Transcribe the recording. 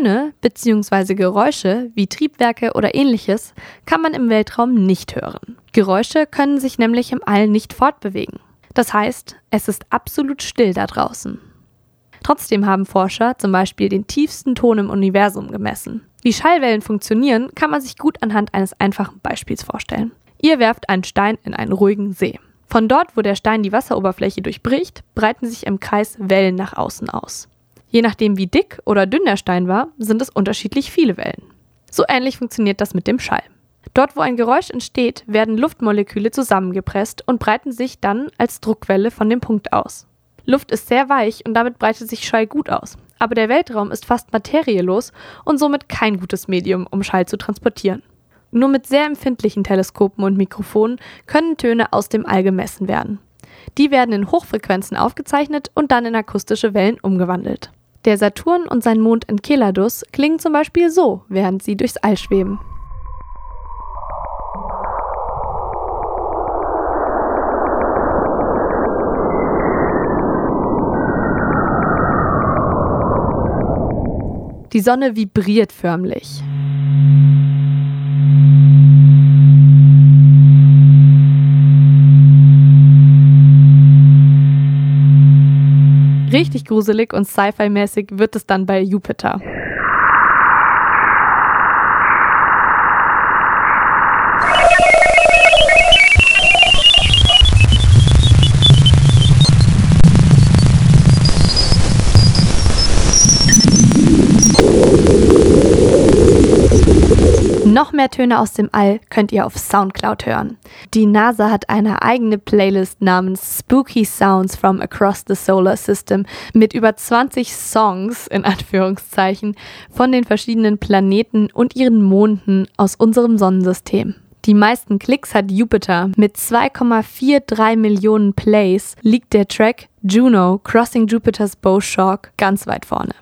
Töne bzw. Geräusche wie Triebwerke oder ähnliches kann man im Weltraum nicht hören. Geräusche können sich nämlich im All nicht fortbewegen. Das heißt, es ist absolut still da draußen. Trotzdem haben Forscher zum Beispiel den tiefsten Ton im Universum gemessen. Wie Schallwellen funktionieren, kann man sich gut anhand eines einfachen Beispiels vorstellen. Ihr werft einen Stein in einen ruhigen See. Von dort, wo der Stein die Wasseroberfläche durchbricht, breiten sich im Kreis Wellen nach außen aus. Je nachdem, wie dick oder dünn der Stein war, sind es unterschiedlich viele Wellen. So ähnlich funktioniert das mit dem Schall. Dort, wo ein Geräusch entsteht, werden Luftmoleküle zusammengepresst und breiten sich dann als Druckwelle von dem Punkt aus. Luft ist sehr weich und damit breitet sich Schall gut aus. Aber der Weltraum ist fast materielos und somit kein gutes Medium, um Schall zu transportieren. Nur mit sehr empfindlichen Teleskopen und Mikrofonen können Töne aus dem All gemessen werden. Die werden in Hochfrequenzen aufgezeichnet und dann in akustische Wellen umgewandelt. Der Saturn und sein Mond Enceladus klingen zum Beispiel so, während sie durchs All schweben. Die Sonne vibriert förmlich. Richtig gruselig und sci-fi-mäßig wird es dann bei Jupiter. Noch mehr Töne aus dem All könnt ihr auf Soundcloud hören. Die NASA hat eine eigene Playlist namens Spooky Sounds from Across the Solar System mit über 20 Songs in Anführungszeichen von den verschiedenen Planeten und ihren Monden aus unserem Sonnensystem. Die meisten Klicks hat Jupiter. Mit 2,43 Millionen Plays liegt der Track Juno Crossing Jupiter's Bow Shock ganz weit vorne.